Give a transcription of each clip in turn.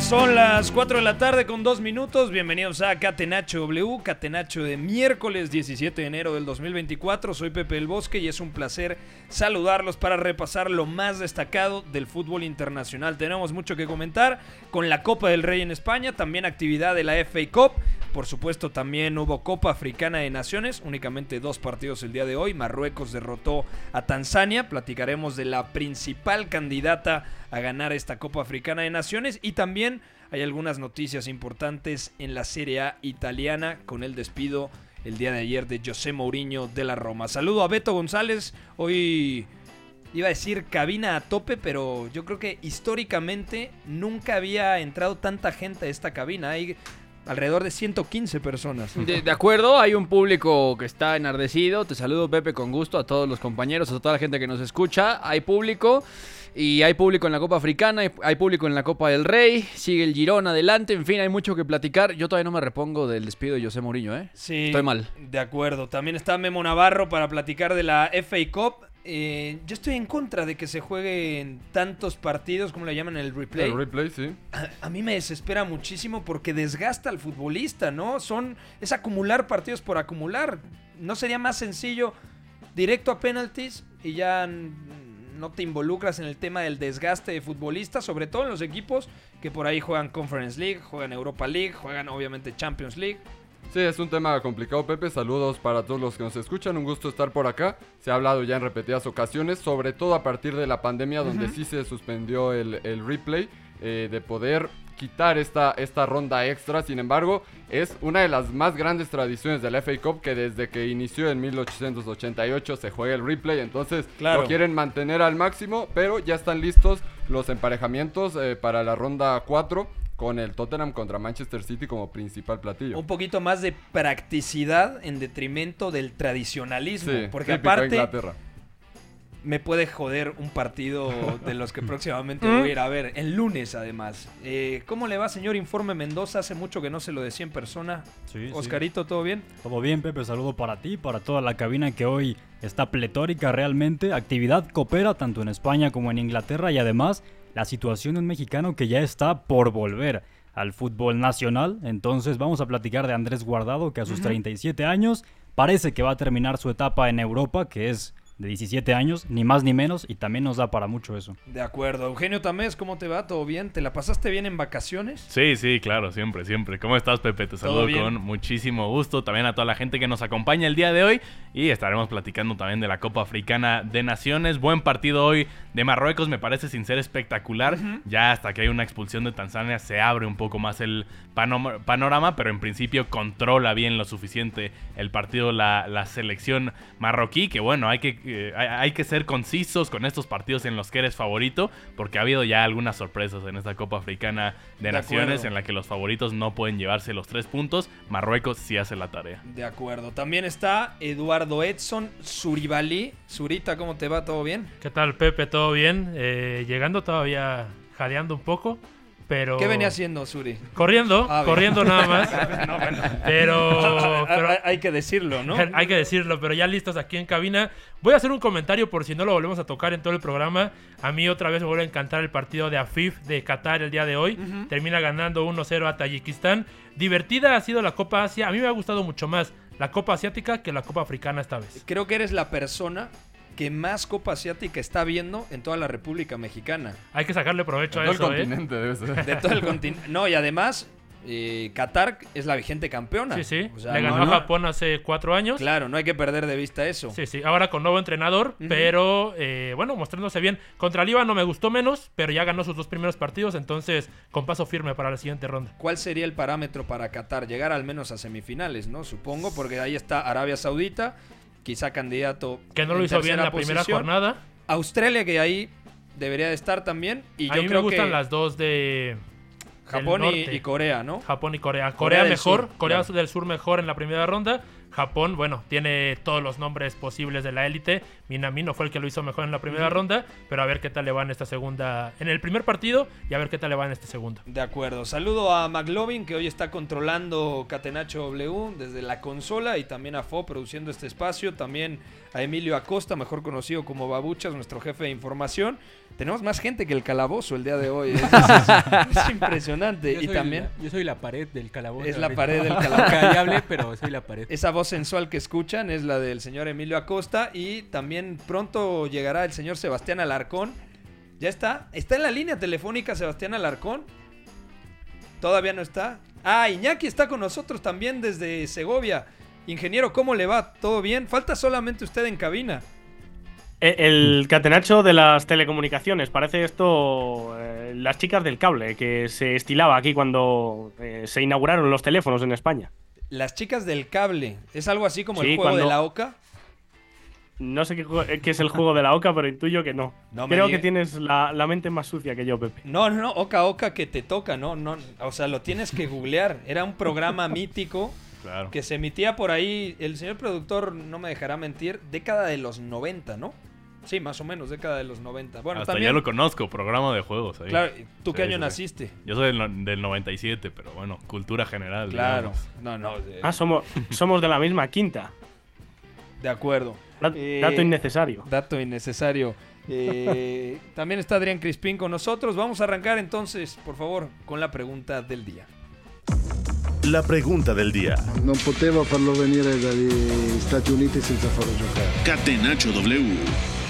Son las 4 de la tarde con 2 minutos. Bienvenidos a Catenacho W, Catenacho de miércoles 17 de enero del 2024. Soy Pepe El Bosque y es un placer saludarlos para repasar lo más destacado del fútbol internacional. Tenemos mucho que comentar con la Copa del Rey en España, también actividad de la FA Cup. Por supuesto, también hubo Copa Africana de Naciones, únicamente dos partidos el día de hoy. Marruecos derrotó a Tanzania. Platicaremos de la principal candidata a ganar esta Copa Africana de Naciones y también hay algunas noticias importantes en la Serie A italiana con el despido el día de ayer de José Mourinho de la Roma. Saludo a Beto González, hoy iba a decir cabina a tope, pero yo creo que históricamente nunca había entrado tanta gente a esta cabina. Alrededor de 115 personas. De, de acuerdo, hay un público que está enardecido. Te saludo, Pepe, con gusto a todos los compañeros, a toda la gente que nos escucha. Hay público. Y hay público en la Copa Africana, hay- hay público en la Copa del Rey, sigue el Girón adelante, en fin, hay mucho que platicar. Yo todavía no me repongo del despido de José Mourinho, ¿eh? Sí, Estoy mal. De acuerdo. También está Memo Navarro para platicar de la FA Cup. Eh, yo estoy en contra de que se jueguen tantos partidos, como le llaman el replay. El replay, sí. a, a mí me desespera muchísimo porque desgasta al futbolista, ¿no? Son es acumular partidos por acumular. ¿No sería más sencillo directo a penalties y ya no te involucras en el tema del desgaste de futbolistas, sobre todo en los equipos que por ahí juegan Conference League, juegan Europa League, juegan obviamente Champions League? Sí, es un tema complicado, Pepe. Saludos para todos los que nos escuchan. Un gusto estar por acá. Se ha hablado ya en repetidas ocasiones, sobre todo a partir de la pandemia, donde sí se suspendió el, el replay, eh, de poder quitar esta, esta ronda extra. Sin embargo, es una de las más grandes tradiciones de la FA Cup que desde que inició en 1888 se juega el replay. Entonces Claro. lo quieren mantener al máximo, pero ya están listos los emparejamientos eh, para la ronda 4 con el Tottenham contra Manchester City como principal platillo. Un poquito más de practicidad en detrimento del tradicionalismo. Sí, porque aparte Inglaterra. me puede joder un partido de los que próximamente voy a ir a ver. El lunes, además. Eh, ¿Cómo le va, señor Informe Mendoza? Hace mucho que no se lo decía en persona. Sí, sí. Oscarito, ¿todo bien? Todo bien, Pepe. Saludo para ti, para toda la cabina que hoy está pletórica realmente. Actividad coopera tanto en España como en Inglaterra y además la situación de un mexicano que ya está por volver al fútbol nacional. Entonces vamos a platicar de Andrés Guardado que a sus 37 años parece que va a terminar su etapa en Europa, que es de 17 años, ni más ni menos, y también nos da para mucho eso. De acuerdo. Eugenio Tamés, ¿cómo te va? ¿Todo bien? ¿Te la pasaste bien en vacaciones? Sí, sí, claro, siempre, siempre. ¿Cómo estás, Pepe? Te saludo con muchísimo gusto. También a toda la gente que nos acompaña el día de hoy. Y estaremos platicando también de la Copa Africana de Naciones. Buen partido hoy de Marruecos, me parece sin ser espectacular. Ya hasta que hay una expulsión de Tanzania se abre un poco más el pano- panorama, pero en principio controla bien lo suficiente el partido la, la selección marroquí. Que bueno, hay que, eh, hay, hay que ser concisos con estos partidos en los que eres favorito, porque ha habido ya algunas sorpresas en esta Copa Africana de, De Naciones acuerdo. en la que los favoritos no pueden llevarse los tres puntos. Marruecos sí hace la tarea. De acuerdo. También está Eduardo Edson Suribali. Surita, ¿cómo te va? ¿Todo bien? ¿Qué tal, Pepe? ¿Todo bien? Eh, llegando todavía jadeando un poco, pero... ¿Qué venía haciendo Suri? Corriendo, Ah, corriendo nada más. No, bueno. Pero, pero Hay- hay que decirlo, ¿no? hay que decirlo, pero ya listos aquí en cabina. Voy a hacer un comentario por si no lo volvemos a tocar en todo el programa. A mí otra vez me vuelve a encantar el partido de Afif de Qatar el día de hoy. Termina ganando 1-0 a Tayikistán. Divertida ha sido la Copa Asia. A mí me ha gustado mucho más la Copa Asiática que la Copa Africana esta vez. Creo que eres la persona que más Copa Asiática está viendo en toda la República Mexicana. Hay que sacarle provecho De a todo el eso, ¿eh? continente debe ser. De todo el continente. No, y además, eh, Qatar es la vigente campeona. Sí, sí. O sea, Le ganó no- a Japón hace cuatro años. Claro, no hay que perder de vista eso. Sí, sí. Ahora con nuevo entrenador, pero eh, bueno, mostrándose bien. Contra Líbano me gustó menos, pero ya ganó sus dos primeros partidos, entonces con paso firme para la siguiente ronda. ¿Cuál sería el parámetro para Qatar? Llegar al menos a semifinales, ¿no? Supongo, porque ahí está Arabia Saudita, quizá candidato. Que no lo hizo bien en la primera jornada. Australia, que ahí debería de estar también. Y a yo mí creo me gustan que las dos de Japón y, Corea, ¿no? Japón y Corea. Corea mejor, Sur, Corea claro. del Sur mejor en la primera ronda. Japón, bueno, tiene todos los nombres posibles de la élite. Minamino fue el que lo hizo mejor en la primera ronda, pero a ver qué tal le va en esta segunda, en el primer partido y a ver qué tal le va en este segundo. De acuerdo. Saludo a McLovin, que hoy está controlando Catenacho W desde la consola, y también a Fo produciendo este espacio. También a Emilio Acosta, mejor conocido como Babuchas, nuestro jefe de información. Tenemos más gente que el calabozo el día de hoy. Es, es- es impresionante. Yo y soy también la- yo soy la pared del calabozo. es la ahorita. pared del calabozo. Callable, pero soy la pared. Esa voz sensual que escuchan es la del señor Emilio Acosta. Y también pronto llegará el señor Sebastián Alarcón. ¿Ya está? ¿Está en la línea telefónica Sebastián Alarcón? ¿Todavía no está? Ah, Iñaki está con nosotros también desde Segovia. Ingeniero, ¿cómo le va? ¿Todo bien? Falta solamente usted en cabina. Eh, El catenacho de las telecomunicaciones, parece esto eh, las chicas del cable, que se estilaba aquí cuando eh, se inauguraron los teléfonos en España. Las chicas del cable. ¿Es algo así como el juego de la oca? No sé qué, es el juego de la oca, pero intuyo que no. Creo que tienes la, la mente más sucia que yo, Pepe. No, no, no, oca oca que te toca, no, no, o sea, lo tienes que googlear. Era un programa mítico Claro. que se emitía por ahí, el señor productor no me dejará mentir, década de los 90, ¿no? Sí, más o menos, década de los 90. Bueno, Hasta también, ya lo conozco, programa de juegos. ahí. claro, ¿tú qué Sí, año sí, naciste? Yo soy del, no- del 97, pero bueno, cultura general. Claro, digamos. no, no, de, Ah, somos, somos de la misma quinta. de acuerdo. Dat- Eh, Dato innecesario. Dato innecesario. Eh, también está Adrián Crispín con nosotros. Vamos a arrancar entonces, por favor, con la pregunta del día. La pregunta del día. Non poteva farlo venire dagli Stati Uniti senza farlo giocare. Catenacho W.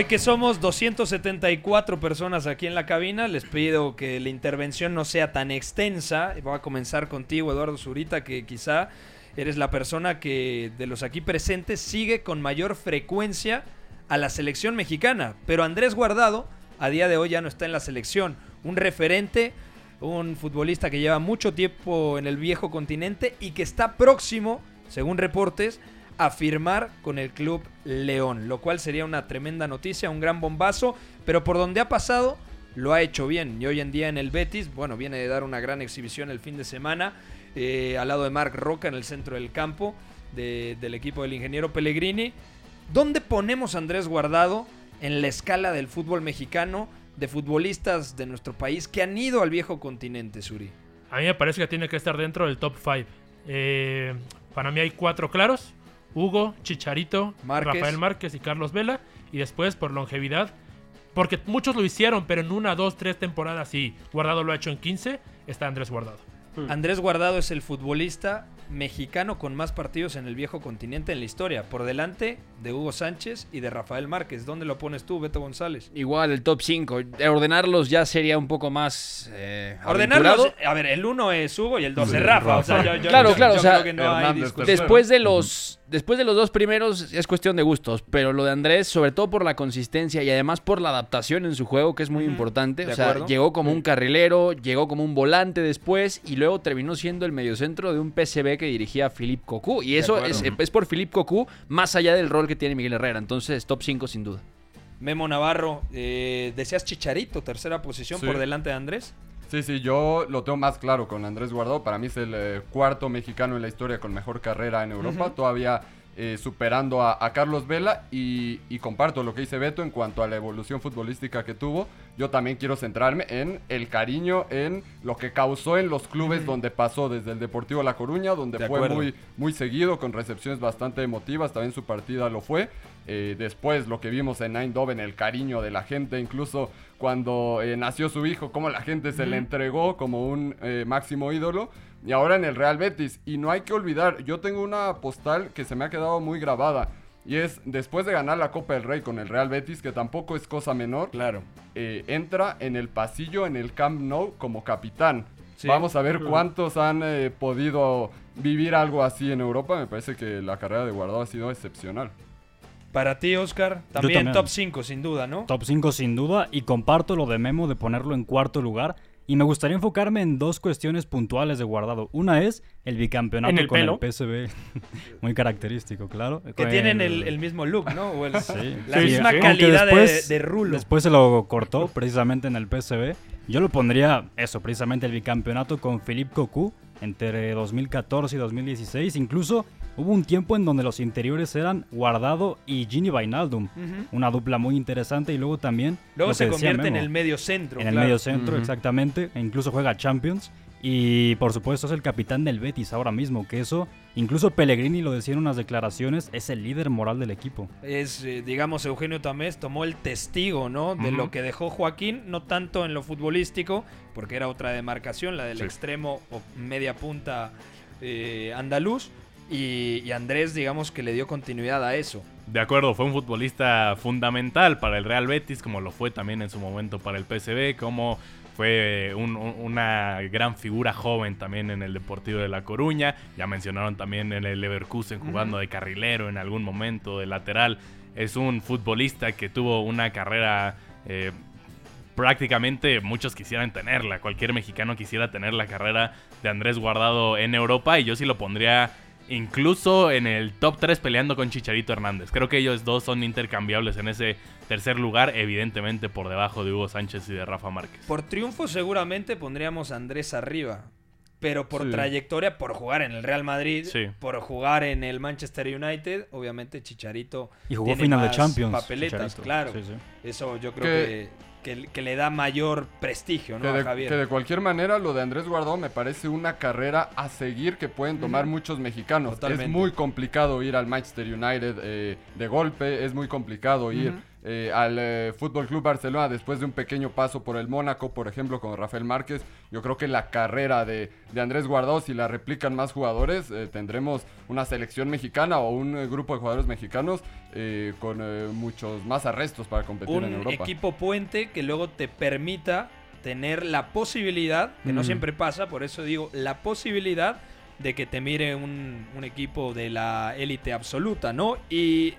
Hoy que somos 274 personas aquí en la cabina, les pido que la intervención no sea tan extensa. Voy a comenzar contigo, Eduardo Zurita, que quizá eres la persona que de los aquí presentes sigue con mayor frecuencia a la selección mexicana. Pero Andrés Guardado a día de hoy ya no está en la selección. Un referente, un futbolista que lleva mucho tiempo en el viejo continente y que está próximo, según reportes, a firmar con el club León, lo cual sería una tremenda noticia, un gran bombazo, pero por donde ha pasado lo ha hecho bien y hoy en día en el Betis, bueno, viene de dar una gran exhibición el fin de semana eh, al lado de Marc Roca en el centro del campo de- del equipo del ingeniero Pellegrini. ¿Dónde ponemos a Andrés Guardado en la escala del fútbol mexicano de futbolistas de nuestro país que han ido al viejo continente, Suri? A mí me parece que tiene que estar dentro del top 5. para mí hay cuatro claros. Hugo, Chicharito, Márquez. Rafael Márquez y Carlos Vela. Y después, por longevidad, porque muchos lo hicieron, pero en una, dos, tres temporadas sí. Guardado lo ha hecho en 15, está Andrés Guardado. Andrés Guardado es el futbolista mexicano con más partidos en el viejo continente en la historia, por delante de Hugo Sánchez y de Rafael Márquez. ¿Dónde lo pones tú, Beto González? Igual, el top 5. Ordenarlos ya sería un poco más. Eh, Ordenarlos, a ver, el 1 es Hugo y el 2 Sí, es Rafa. O sea, yo, yo- Claro, yo- claro, yo o sea, creo que no hay Hernández discusión. tercero. Después de los después de los dos primeros es cuestión de gustos, pero lo de Andrés, sobre todo por la consistencia y además por la adaptación en su juego, que es muy importante. de O sea, acuerdo. llegó como un carrilero, llegó como un volante después y luego terminó siendo el mediocentro de un PSV que dirigía Philippe Cocu. Y eso es, es por Philippe Cocu, más allá del rol que tiene Miguel Herrera. Entonces, top 5 sin duda. Memo Navarro, eh, decías Chicharito, tercera posición Sí. por delante de Andrés. Sí, sí, yo lo tengo más claro con Andrés Guardado. Para mí es el eh, cuarto mexicano en la historia con mejor carrera en Europa. Ujú. Todavía eh, superando a, a Carlos Vela. Y, y comparto lo que dice Beto en cuanto a la evolución futbolística que tuvo. Yo también quiero centrarme en el cariño, en lo que causó en los clubes donde pasó, desde el Deportivo La Coruña, donde De fue acuerdo. muy, muy seguido, con recepciones bastante emotivas. También su partida lo fue. Eh, después lo que vimos en Eindhoven, el cariño de la gente, incluso cuando eh, nació su hijo, cómo la gente se le entregó como un eh, máximo ídolo. Y ahora en el Real Betis. Y no hay que olvidar, yo tengo una postal que se me ha quedado muy grabada. Y es después de ganar la Copa del Rey con el Real Betis, que tampoco es cosa menor. Claro. eh, entra en el pasillo en el Camp Nou como capitán. Sí. Vamos a ver cuántos han eh, podido vivir algo así en Europa. Me parece que la carrera de Guardado ha sido excepcional. Para ti, Oscar, también, también. top 5, sin duda, ¿no? Top 5 sin duda y comparto lo de Memo de ponerlo en cuarto lugar. Y me gustaría enfocarme en dos cuestiones puntuales de guardado. Una es el bicampeonato En el con pelo. el PSV. Muy característico, claro. Que Con tienen el, el mismo look, ¿no? O el- Sí. la Sí, misma aunque calidad de- después- de, rulo. Después se lo cortó precisamente en el PSV. Yo lo pondría, eso, precisamente el bicampeonato con Philippe Cocu entre 2014 y 2016. Incluso hubo un tiempo en donde los interiores eran Guardado y Gini Wijnaldum. Ujú. Una dupla muy interesante y luego también... Luego se convierte en el medio centro. En el medio centro, exactamente. E incluso juega Champions. Y por supuesto es el capitán del Betis ahora mismo, que eso, incluso Pellegrini lo decía en unas declaraciones, es el líder moral del equipo. Es, eh, digamos, Eugenio Tamés tomó el testigo, ¿no? De lo que dejó Joaquín, no tanto en lo futbolístico, porque era otra demarcación, la del Sí. extremo o media punta eh, andaluz. Y, y Andrés, digamos, que le dio continuidad a eso. De acuerdo, fue un futbolista fundamental para el Real Betis, como lo fue también en su momento para el PSV, como fue un- un- una gran figura joven también en el Deportivo de La Coruña. Ya mencionaron también en el Leverkusen jugando de carrilero en algún momento, de lateral. Es un futbolista que tuvo una carrera eh, prácticamente muchos quisieran tenerla. Cualquier mexicano quisiera tener la carrera de Andrés Guardado en Europa y yo sí lo pondría incluso en el top 3 peleando con Chicharito Hernández. Creo que ellos dos son intercambiables en ese tercer lugar, evidentemente por debajo de Hugo Sánchez y de Rafa Márquez. Por triunfo seguramente pondríamos a Andrés arriba. Pero por Sí. trayectoria, por jugar en el Real Madrid, Sí. por jugar en el Manchester United, obviamente Chicharito Y jugó tiene final de más Champions, papeletas, Chicharito. claro. Sí, sí. Eso yo creo Que- que, que, que le da mayor prestigio, ¿no? Que a de, Javier. que de cualquier manera, lo de Andrés Guardado me parece una carrera a seguir que pueden tomar muchos mexicanos. Totalmente. Es muy complicado ir al Manchester United eh, de golpe, es muy complicado ir. Eh, al eh, Fútbol Club Barcelona después de un pequeño paso por el Mónaco, por ejemplo, con Rafael Márquez. Yo creo que la carrera de, de Andrés Guardado, si la replican más jugadores, eh, tendremos una selección mexicana o un grupo de jugadores mexicanos con muchos más arrestos para competir en un Europa. equipo puente que luego te permita tener la posibilidad, que no Ujú. siempre pasa, por eso digo, la posibilidad de que te mire un, un equipo de la élite absoluta, ¿no? Y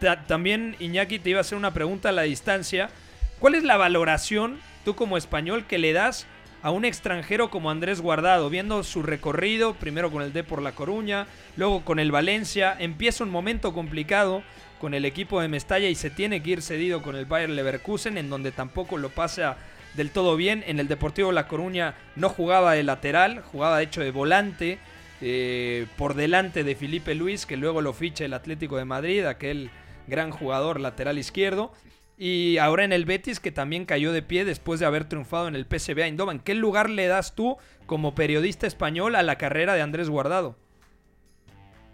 ta- también, Iñaki, te iba a hacer una pregunta a la distancia. ¿Cuál es la valoración, tú como español, que le das a un extranjero como Andrés Guardado, viendo su recorrido, primero con el D por La Coruña, luego con el Valencia, empieza un momento complicado con el equipo de Mestalla y se tiene que ir cedido con el Bayer Leverkusen, en donde tampoco lo pasa del todo bien. En el Deportivo La Coruña no jugaba de lateral, jugaba de hecho de volante, eh, por delante de Felipe Luis, que luego lo ficha el Atlético de Madrid, aquel gran jugador lateral izquierdo. Y ahora en el Betis, que también cayó de pie después de haber triunfado en el PSV Eindhoven. ¿Qué lugar le das tú como periodista español a la carrera de Andrés Guardado?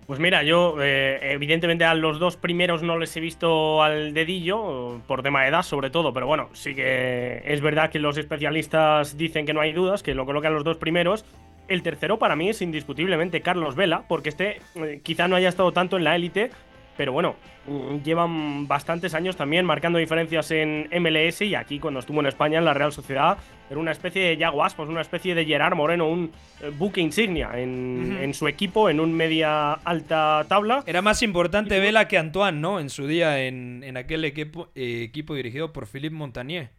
Pues mira, yo eh, evidentemente a los dos primeros no les he visto al dedillo, por tema de edad sobre todo, pero bueno, sí que es verdad que los especialistas dicen que no hay dudas, que lo colocan los dos primeros. El tercero para mí es indiscutiblemente Carlos Vela, porque este eh, quizá no haya estado tanto en la élite, pero bueno, mm, llevan bastantes años también marcando diferencias en MLS y aquí cuando estuvo en España en la Real Sociedad era una especie de Yago Aspas, una especie de Gerard Moreno, un eh, buque insignia en, su equipo, en un media alta tabla. Era más importante Vela que Antoine, ¿no? En su día en, en aquel equipo, eh, equipo dirigido por Philippe Montagnier.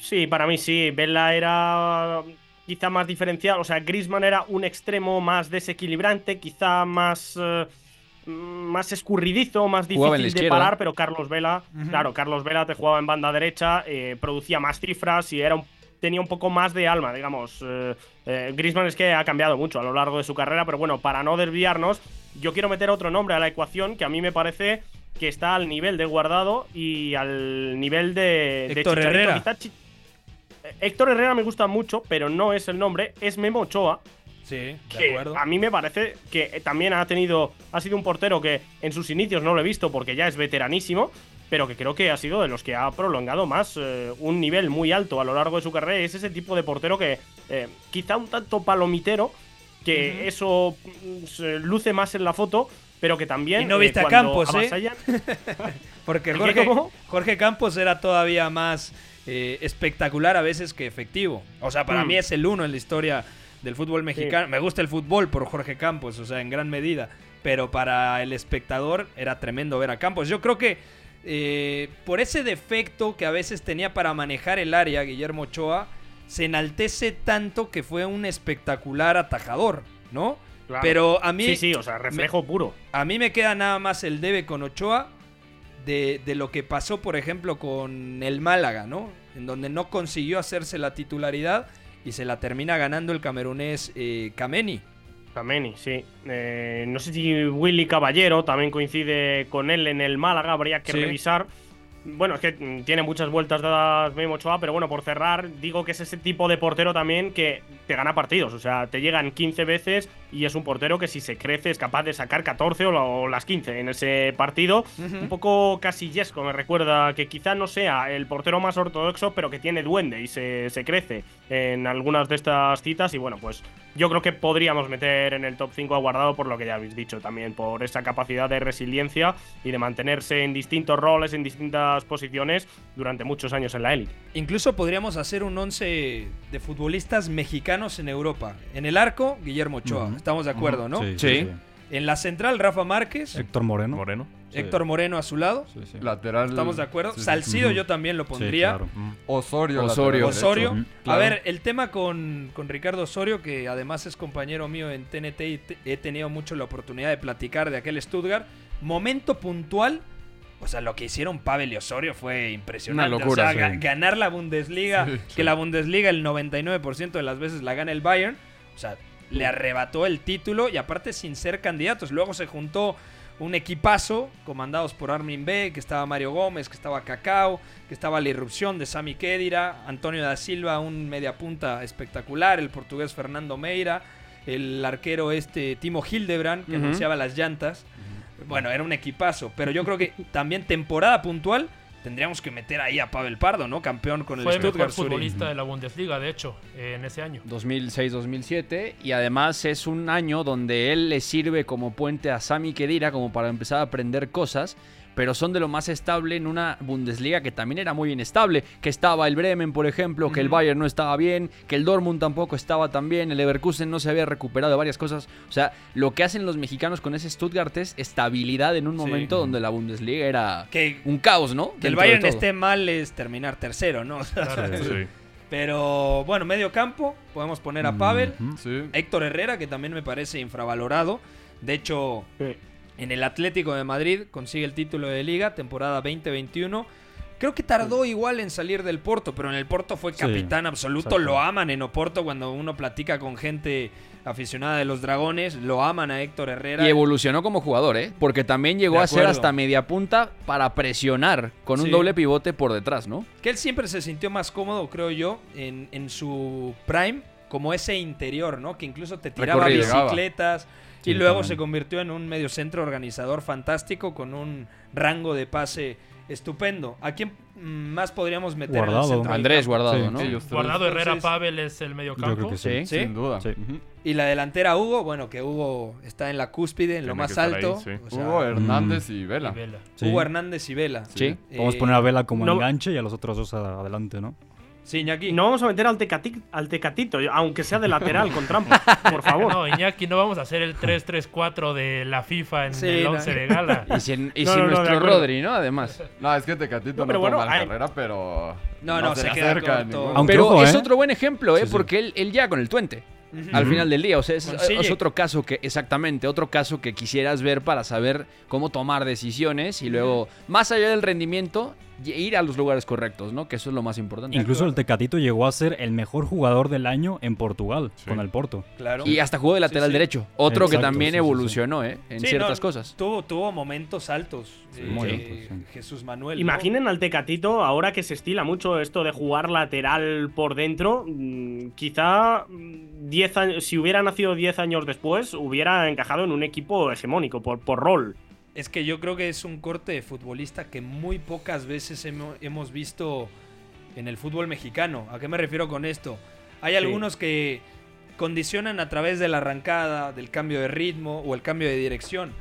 Sí, para mí sí. Vela era quizá más diferenciado. O sea, Grisman era un extremo más desequilibrante, quizá más. eh, más escurridizo, más difícil de parar, pero Carlos Vela, claro, Carlos Vela te jugaba en banda derecha, eh, producía más cifras y era un- tenía un poco más de alma, digamos. Eh, eh, Griezmann es que ha cambiado mucho a lo largo de su carrera, pero bueno, para no desviarnos, yo quiero meter otro nombre a la ecuación que a mí me parece que está al nivel de Guardado y al nivel de, de Héctor. Herrera. Quizá eh, Héctor Herrera me gusta mucho, pero no es el nombre, es Memo Ochoa. Sí, de que acuerdo. a mí me parece que también ha tenido ha sido un portero que en sus inicios no lo he visto porque ya es veteranísimo pero que creo que ha sido de los que ha prolongado más eh, un nivel muy alto a lo largo de su carrera es ese tipo de portero que eh, quizá un tanto palomitero que eso mm, se luce más en la foto pero que también Y no eh, viste a cuando Campos, ¿eh? Porque ¿El qué, Jorge? Jorge Campos era todavía más eh, espectacular a veces que efectivo. O sea, para Mm. mí es el uno en la historia del fútbol mexicano. Me gusta el fútbol por Jorge Campos, o sea, en gran medida. Pero para el espectador era tremendo ver a Campos. Yo creo que eh, por ese defecto que a veces tenía para manejar el área, Guillermo Ochoa, se enaltece tanto que fue un espectacular atajador, ¿no? Claro. Pero a mí... sí sí o sea reflejo puro A mí me queda nada más el debe con Ochoa de, de lo que pasó, por ejemplo, con el Málaga, ¿no? En donde no consiguió hacerse la titularidad y se la termina ganando el camerunés eh, Kameni. Kameni, sí. Eh, no sé si Willy Caballero también coincide con él en el Málaga, habría que Sí. revisar. Bueno, es que tiene muchas vueltas dadas Memo Ochoa, pero bueno, por cerrar, digo que es ese tipo de portero también que te gana partidos. O sea, te llegan 15 veces y es un portero que si se crece es capaz de sacar 14 o, la- o las 15 en ese partido. Un poco casillesco, me recuerda que quizá no sea el portero más ortodoxo, pero que tiene duende y se, se crece en algunas de estas citas. Y bueno, pues yo creo que podríamos meter en el top 5 a Guardado por lo que ya habéis dicho también, por esa capacidad de resiliencia y de mantenerse en distintos roles, en distintas posiciones durante muchos años en la élite. Incluso podríamos hacer un once de futbolistas mexicanos en Europa. En el arco, Guillermo Ochoa. Estamos de acuerdo. ¿no? Sí, sí, sí. En la central, Rafa Márquez. Héctor Moreno. Moreno. Héctor Moreno a su lado. Sí, sí. Lateral. ¿Estamos de acuerdo? sí, sí. Salcido yo también lo Sí, pondría. claro. Osorio. Osorio. Osorio. A ver, el tema con, con Ricardo Osorio, que además es compañero mío en TNT y te- he tenido mucho la oportunidad de platicar de aquel Stuttgart. Momento puntual. O sea, lo que hicieron Pavel y Osorio fue impresionante. Una locura, O sea, sí. ganar la Bundesliga, Sí, que sí. la Bundesliga el 99% de las veces la gana el Bayern. O sea, le arrebató el título y aparte sin ser candidatos. Luego se juntó un equipazo comandados por Armin B, que estaba Mario Gómez, que estaba Cacao, que estaba la irrupción de Sami Khedira, Antonio da Silva, un mediapunta espectacular, el portugués Fernando Meira, el arquero este Timo Hildebrand, que anunciaba las llantas. Bueno, era un equipazo, pero yo creo que también temporada puntual tendríamos que meter ahí a Pavel Pardo, ¿no? Campeón con el Fue el mejor Stuttgart Zurich. futbolista de la Bundesliga, de hecho, en ese año. 2006-2007 y además es un año donde él le sirve como puente a Sami Khedira como para empezar a aprender cosas, pero son de lo más estable en una Bundesliga que también era muy inestable, que estaba el Bremen, por ejemplo, que el. Bayern no estaba bien, que el Dortmund tampoco estaba tan bien, el Leverkusen no se había recuperado de varias cosas, o sea, lo que hacen los mexicanos con ese Stuttgart es estabilidad en un Sí. momento donde la Bundesliga era Que, un caos, ¿no? que el Dentro Bayern esté mal es terminar tercero, ¿no? Claro. Sí. Pero bueno, medio campo, podemos poner a Pavel. Sí. Héctor Herrera, que también me parece infravalorado. De hecho, en el Atlético de Madrid consigue el título de liga, temporada 2021. Creo que tardó igual en salir del Porto, pero en el Porto fue Sí, capitán absoluto. exacto. Lo aman en Oporto cuando uno platica con gente aficionada de los dragones. Lo aman a Héctor Herrera. Y evolucionó como jugador, ¿eh? Porque también llegó a ser hasta media punta para presionar con un Sí. doble pivote por detrás, ¿no? Que él siempre se sintió más cómodo, creo yo, en, en su prime, como ese interior, ¿no? Que incluso te tiraba Recorrido. bicicletas. Sí, y luego también. se convirtió en un mediocentro organizador fantástico con un rango de pase estupendo. ¿A quién mm, más podríamos meter en Guardado. el del Andrés? Guardado, Sí, ¿no? Guardado Herrera Entonces- Pavel es el medio Yo creo campo. que sí. Sí. Sin duda. Y la delantera Hugo, bueno, que Hugo está en la cúspide, en lo más alto. ahí, sí. O sea, Hugo Hernández y Vela. Y Vela. Sí. Hugo Hernández y Vela. Sí. Vamos a Eh, poner a Vela como no- enganche y a los otros dos a- adelante, ¿no? Sí, Iñaki. No vamos a meter al, Tecati- al Tecatito, aunque sea de lateral con trampa, por favor. No, Iñaki, no vamos a hacer el 3-3-4 de la FIFA en Sí, el no. 11 de gala. Y sin, y No, sin no, no, nuestro. Rodri, ¿no? Además. No, es que Tecatito No, no, pero bueno, hay- carrera, pero. No, no, se le queda acerca a corto. Aunque Pero ojo, es ¿eh? otro buen ejemplo, ¿eh? Sí, sí. Porque él, él ya con el tuente. Al final del día, o sea, es, otro caso que, exactamente, otro caso que quisieras ver para saber cómo tomar decisiones y luego, más allá del rendimiento, ir a los lugares correctos, ¿no? Que eso es lo más importante. Incluso el Tecatito llegó a ser el mejor jugador del año en Portugal Sí. con el Porto. Claro. Y hasta jugó de lateral sí. derecho. Otro que también sí, sí, sí. evolucionó, ¿eh? En Sí, ciertas no, cosas. Tuvo, tuvo momentos altos. eh, muy eh, altos, sí. Jesús Manuel. ¿no? Imaginen al Tecatito, ahora que se estila mucho esto de jugar lateral por dentro, mm, quizá mm, 10 años, si hubiera nacido 10 años después, hubiera encajado en un equipo hegemónico por, por rol. Es que yo creo que es un corte de futbolista que muy pocas veces hemo- hemos visto en el fútbol mexicano. ¿A qué me refiero con esto? Hay Sí. algunos que condicionan a través de la arrancada, del cambio de ritmo o el cambio de dirección.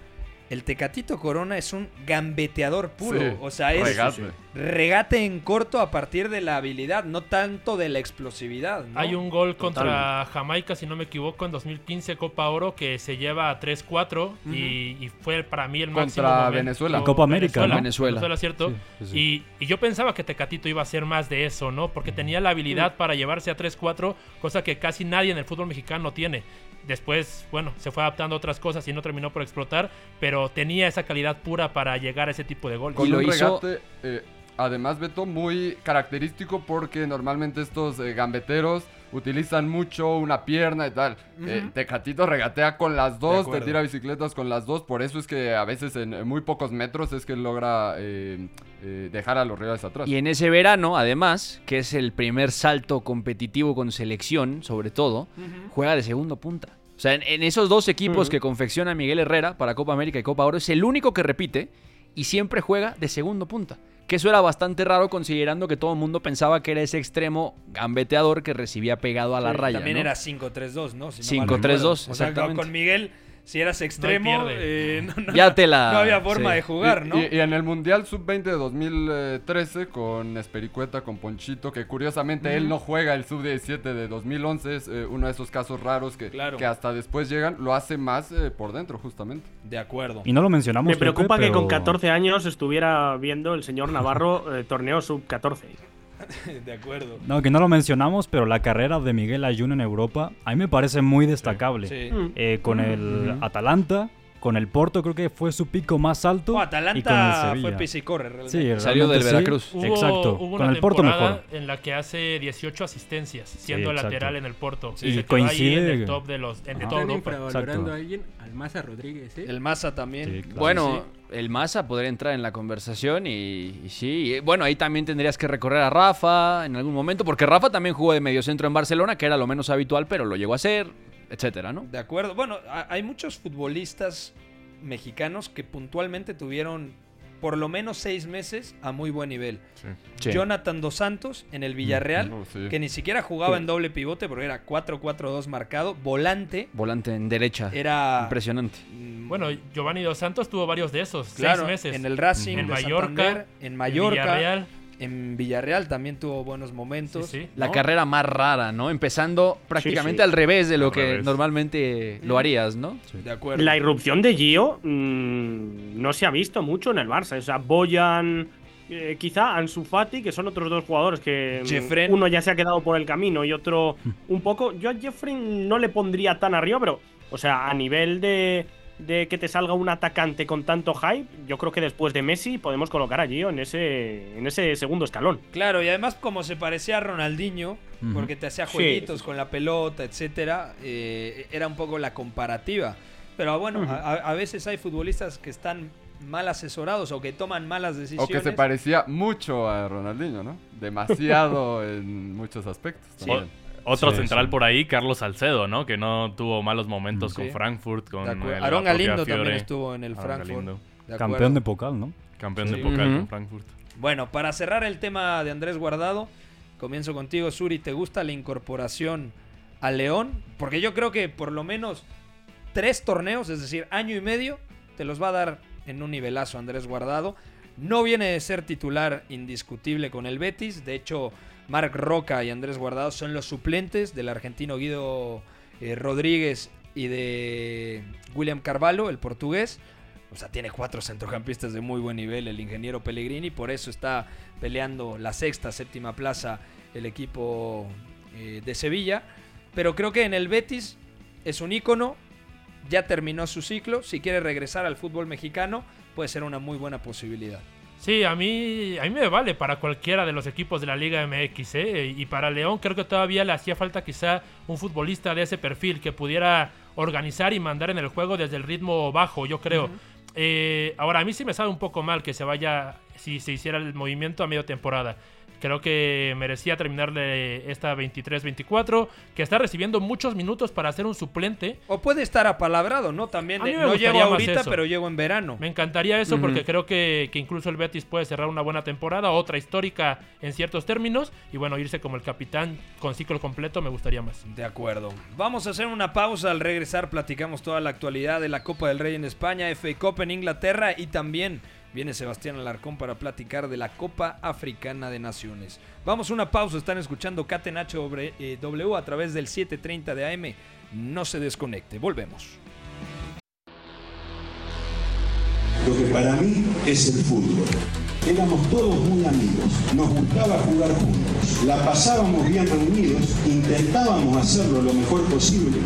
El Tecatito Corona es un gambeteador puro. Sí, o sea, es regate. regate en corto a partir de la habilidad, no tanto de la explosividad. ¿no? Hay un gol contra Totalmente. Jamaica, si no me equivoco, en 2015 Copa Oro que se lleva a 3-4 y, y fue para mí el Contra máximo momento. Venezuela. En Copa América, ¿no? Venezuela, Venezuela. ¿cierto? Sí, sí, sí. Y, y yo pensaba que Tecatito iba a ser más de eso, ¿no? Porque tenía la habilidad para llevarse a 3-4, cosa que casi nadie en el fútbol mexicano tiene. Después, bueno, se fue adaptando a otras cosas y no terminó por explotar, pero tenía esa calidad pura para llegar a ese tipo de goles. Con Y lo un hizo- regate, eh, además, Beto, muy característico porque normalmente estos eh, gambeteros utilizan mucho una pierna y tal. Eh, Tecatito regatea con las dos, te tira bicicletas con las dos, por eso es que a veces en, en muy pocos metros es que logra eh, eh, dejar a los rivales atrás. Y en ese verano, además, que es el primer salto competitivo con selección, sobre todo, juega de segundo punta. O sea, en, en esos dos equipos que confecciona Miguel Herrera para Copa América y Copa Oro, es el único que repite y siempre juega de segundo punta. Que eso era bastante raro considerando que todo el mundo pensaba que era ese extremo gambeteador que recibía pegado a la Sí, raya. También ¿no? era 5-3-2, ¿no? Si no 5-3-2, mal recuerdo. O sea, con Miguel, si eras extremo, eh, no, no- Ya te la- no había forma sí. de jugar, Y- ¿no? Y, y en el Mundial Sub-20 de 2013 con Espericueta, con Ponchito, que curiosamente él no juega el Sub-17 de 2011, es eh, uno de esos casos raros que, Claro. que hasta después llegan, lo hace más eh, por dentro justamente. De acuerdo. Y no lo mencionamos. Me preocupa Pepe, que con pero- 14 años estuviera viendo el señor Navarro eh, torneo sub-14. de acuerdo. No, que no lo mencionamos, pero la carrera de Miguel Ayun en Europa a mí me parece muy destacable. Sí. Mm. Eh, con el Atalanta, con el Porto creo que fue su pico más alto. Oh, y con el Atalanta Sevilla. fue pis y corre, realmente. Sí, Salió del sí. Veracruz. Hubo, Exacto. hubo con una el Porto mejor. en la que hace 18 asistencias, siendo lateral en el Porto. Sí, y se quedó ahí coincide- en el top de los en Ajá. toda Están Europa. infravalorando Exacto. a alguien, Almaza Rodríguez, ¿eh? El Maza también. Sí, claro. Bueno, el Maza podría entrar en la conversación y, y sí. y bueno, ahí también tendrías que recorrer a Rafa en algún momento, porque Rafa también jugó de mediocentro en Barcelona, que era lo menos habitual, pero lo llegó a hacer, etcétera, ¿no? De acuerdo. Bueno, hay muchos futbolistas mexicanos que puntualmente tuvieron por lo menos seis meses a muy buen nivel. Sí. Jonathan Dos Santos en el Villarreal, Oh, sí. que ni siquiera jugaba en doble pivote porque era 4-4-2 marcado. Volante Volante en derecha. era... Impresionante. mm, Bueno, Giovanni Dos Santos tuvo varios de esos, claro, seis meses. en el Racing, En de Mallorca, Santander, en en Mallorca, Villarreal. En Villarreal también tuvo buenos momentos. Sí, sí. La carrera más rara, ¿no? Empezando prácticamente sí. al revés de lo Al que revés. normalmente lo harías, ¿no? De acuerdo. La irrupción de Gio mm, no se ha visto mucho en el Barça. O sea, Boyan, eh, quizá Ansu Fati, que son otros dos jugadores que mm, Jeffren. uno ya se ha quedado por el camino y otro un poco. Yo a Jeffrey no le pondría tan arriba, pero, o sea, a nivel de, de que te salga un atacante con tanto hype, yo creo que después de Messi podemos colocar a Gio en ese, en ese segundo escalón. Claro, y además como se parecía a Ronaldinho, porque te hacía jueguitos sí, con la pelota, etcétera, eh, era un poco la comparativa. Pero bueno, a, a- a veces hay futbolistas que están mal asesorados o que toman malas O decisiones. que se parecía mucho a Ronaldinho, ¿no? Demasiado en muchos aspectos. también. Otro Sí, central sí. por ahí, Carlos Salcedo, ¿no? Que no tuvo malos momentos Sí. con Frankfurt, con el- Aarón propia Galindo Fiore. también estuvo en el Frankfurt. De Campeón de Pocal, ¿no? Campeón Sí. de Pocal con Frankfurt. Bueno, para cerrar el tema de Andrés Guardado, comienzo contigo, Suri. ¿Te gusta la incorporación a León? Porque yo creo que por lo menos tres torneos, es decir, año y medio, te los va a dar en un nivelazo Andrés Guardado. No viene de ser titular indiscutible con el Betis. De hecho, Marc Roca y Andrés Guardado son los suplentes del argentino Guido eh, Rodríguez y de William Carvalho, el portugués. O sea, tiene cuatro centrocampistas de muy buen nivel el ingeniero Pellegrini, por eso está peleando la sexta, séptima plaza el equipo eh, de Sevilla. Pero creo que en el Betis es un ícono, ya terminó su ciclo, si quiere regresar al fútbol mexicano puede ser una muy buena posibilidad. Sí, a mí, a mí me vale para cualquiera de los equipos de la Liga MX. ¿eh? Y para León creo que todavía le hacía falta quizá un futbolista de ese perfil que pudiera organizar y mandar en el juego desde el ritmo bajo, yo creo. Eh, ahora, a mí sí me sabe un poco mal que se vaya, si se hiciera el movimiento a medio temporada. Creo que merecía terminarle esta 23-24, que está recibiendo muchos minutos para ser un suplente. O puede estar apalabrado, ¿no? También de- no llego ahorita, eso. pero llego en verano. Me encantaría eso porque creo que, que incluso el Betis puede cerrar una buena temporada, otra histórica en ciertos términos, y bueno, irse como el capitán con ciclo completo me gustaría más. De acuerdo. Vamos a hacer una pausa. Al regresar platicamos toda la actualidad de la Copa del Rey en España, FA Cup en Inglaterra y también viene Sebastián Alarcón para platicar de la Copa Africana de Naciones. Vamos a una pausa. Están escuchando Catenacho eh, W a través del 730 de AM. No se desconecte. Volvemos. Lo que para mí es el fútbol. Éramos todos muy amigos, nos gustaba jugar juntos, la pasábamos bien reunidos, intentábamos hacerlo lo mejor posible,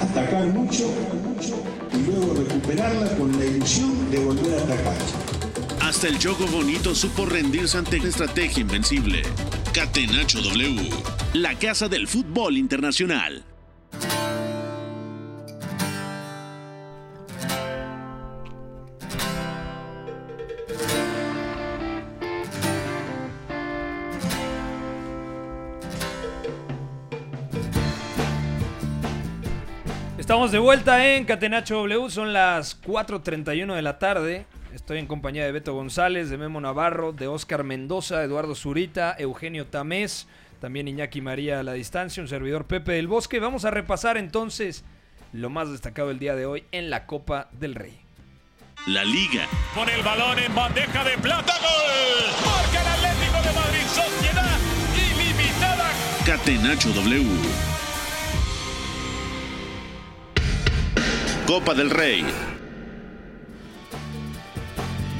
atacar mucho, mucho y luego recuperarla con la ilusión de volver a atacar. Hasta el Yogo Bonito supo rendirse ante una estrategia invencible. Catenacho W, la casa del fútbol internacional. Estamos de vuelta en Catenacho W, son las 4.31 de la tarde. Estoy en compañía de Beto González, de Memo Navarro, de Oscar Mendoza, Eduardo Zurita, Eugenio Tamés, también Iñaki María a la distancia, un servidor Pepe del Bosque. Vamos a repasar entonces lo más destacado del día de hoy en la Copa del Rey. La Liga, Pone el balón en bandeja de plata. ¡Gol! Marca el Atlético de Madrid. Sociedad ilimitada. Catenacho W. Copa del Rey,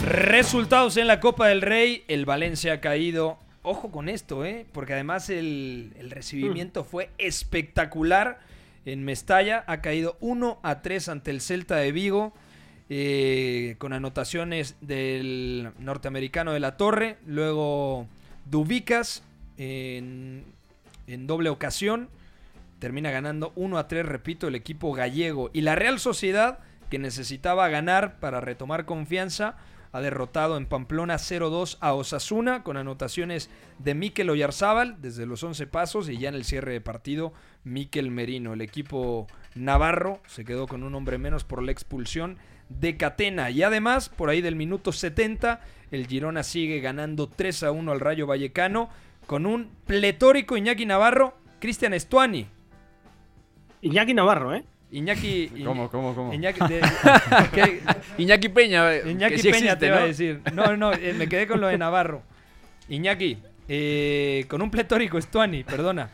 Resultados en la Copa del Rey, el Valencia ha caído. Ojo con esto, ¿eh? Porque además el, recibimiento fue espectacular en Mestalla. Ha caído 1 a 3 ante el Celta de Vigo. eh, con anotaciones del norteamericano de la Torre. Luego Dubicas en doble ocasión. Termina ganando 1 a 3, repito, el equipo gallego. Y la Real Sociedad, que necesitaba ganar para retomar confianza, ha derrotado en Pamplona 0-2 a Osasuna con anotaciones de Mikel Oyarzábal desde los 11 pasos y ya en el cierre de partido Mikel Merino. El equipo navarro se quedó con un hombre menos por la expulsión de Catena y además por ahí del minuto 70 el Girona sigue ganando 3 a 1 al Rayo Vallecano con un pletórico Iñaki Navarro, Cristian Estuani. Iñaki Navarro, ¿eh? Iñaki. ¿Cómo, cómo, cómo? Iñaki, de- que- Iñaki Peña. eh, Iñaki que sí Peña existe, te iba a ¿no? decir. No, no, eh, me quedé con lo de Navarro. Iñaki, eh, con un pletórico Estuani, perdona.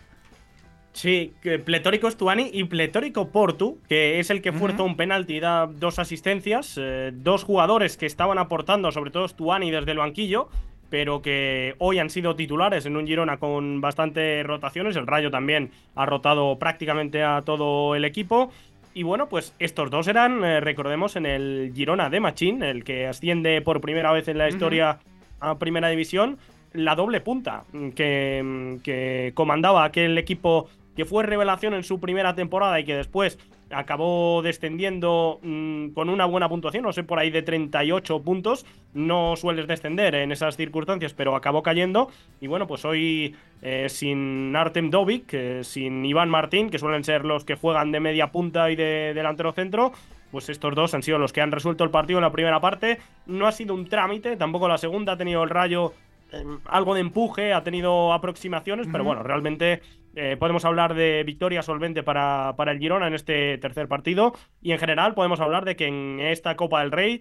Sí, que pletórico Stuani y pletórico Portu, que es el que fuerza un penalti y da dos asistencias. eh, dos jugadores que estaban aportando, sobre todo Stuani desde el banquillo, pero que hoy han sido titulares en un Girona con bastantes rotaciones. El Rayo también ha rotado prácticamente a todo el equipo. Y bueno, pues estos dos eran, eh, recordemos, en el Girona de Machín, el que asciende por primera vez en la historia a Primera División, la doble punta mm, que, mm, que comandaba aquel equipo que fue revelación en su primera temporada y que después acabó descendiendo mm, con una buena puntuación, no sé, por ahí de 38 puntos. No sueles descender en esas circunstancias, pero acabó cayendo. Y bueno, pues hoy eh, sin Artem Dovic, eh, sin Iván Martín, que suelen ser los que juegan de media punta y de delantero centro, pues estos dos han sido los que han resuelto el partido en la primera parte. No ha sido un trámite, tampoco la segunda ha tenido el rayo eh, algo de empuje, ha tenido aproximaciones, pero bueno, realmente eh, podemos hablar de victoria solvente para, para el Girona en este tercer partido. Y en general podemos hablar de que en esta Copa del Rey,